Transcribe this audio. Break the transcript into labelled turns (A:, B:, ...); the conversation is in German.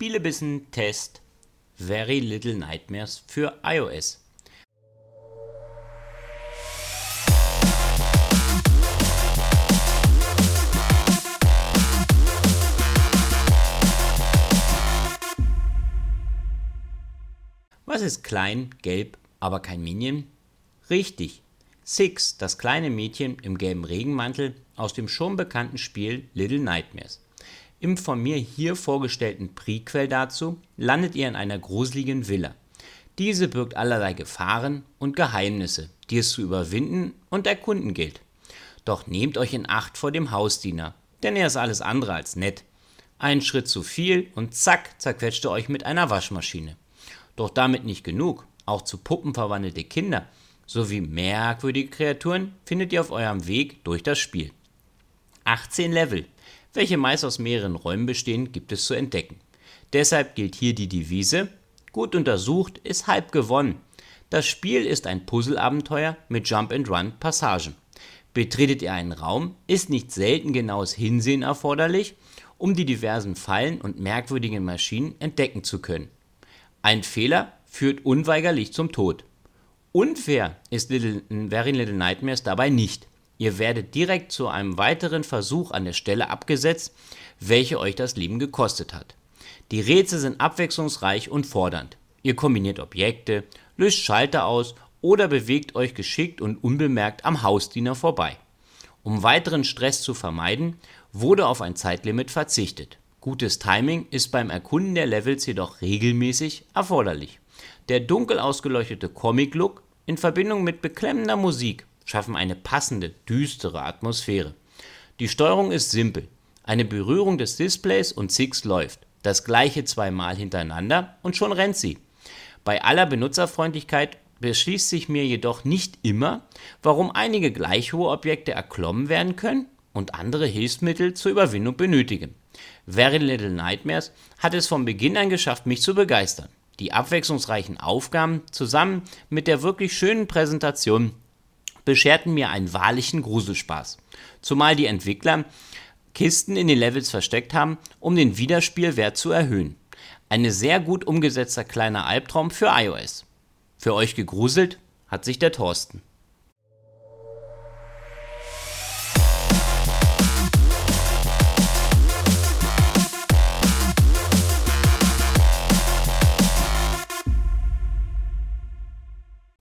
A: Spielebissen-Test Very Little Nightmares für iOS. Was ist klein, gelb, aber kein Minion? Richtig, Six, das kleine Mädchen im gelben Regenmantel aus dem schon bekannten Spiel Little Nightmares. Im von mir hier vorgestellten Prequel dazu landet ihr in einer gruseligen Villa. Diese birgt allerlei Gefahren und Geheimnisse, die es zu überwinden und erkunden gilt. Doch nehmt euch in Acht vor dem Hausdiener, denn er ist alles andere als nett. Ein Schritt zu viel und zack, zerquetscht er euch mit einer Waschmaschine. Doch damit nicht genug, auch zu Puppen verwandelte Kinder sowie merkwürdige Kreaturen findet ihr auf eurem Weg durch das Spiel. 18 Level, welche meist aus mehreren Räumen bestehen, gibt es zu entdecken. Deshalb gilt hier die Devise: Gut untersucht ist halb gewonnen. Das Spiel ist ein Puzzleabenteuer mit Jump-and-Run-Passagen. Betretet ihr einen Raum, ist nicht selten genaues Hinsehen erforderlich, um die diversen Fallen und merkwürdigen Maschinen entdecken zu können. Ein Fehler führt unweigerlich zum Tod. Unfair ist Little, Very Little Nightmares dabei nicht. Ihr werdet direkt zu einem weiteren Versuch an der Stelle abgesetzt, welche euch das Leben gekostet hat. Die Rätsel sind abwechslungsreich und fordernd. Ihr kombiniert Objekte, löst Schalter aus oder bewegt euch geschickt und unbemerkt am Hausdiener vorbei. Um weiteren Stress zu vermeiden, wurde auf ein Zeitlimit verzichtet. Gutes Timing ist beim Erkunden der Levels jedoch regelmäßig erforderlich. Der dunkel ausgeleuchtete Comic-Look in Verbindung mit beklemmender Musik schaffen eine passende, düstere Atmosphäre. Die Steuerung ist simpel. Eine Berührung des Displays und Six läuft. Das gleiche zweimal hintereinander und schon rennt sie. Bei aller Benutzerfreundlichkeit beschließt sich mir jedoch nicht immer, warum einige gleich hohe Objekte erklommen werden können und andere Hilfsmittel zur Überwindung benötigen. Very Little Nightmares hat es von Beginn an geschafft, mich zu begeistern. Die abwechslungsreichen Aufgaben zusammen mit der wirklich schönen Präsentation bescherten mir einen wahrlichen Gruselspaß. Zumal die Entwickler Kisten in den Levels versteckt haben, um den Wiederspielwert zu erhöhen. Eine sehr gut umgesetzter kleiner Albtraum für iOS. Für euch gegruselt hat sich der Thorsten.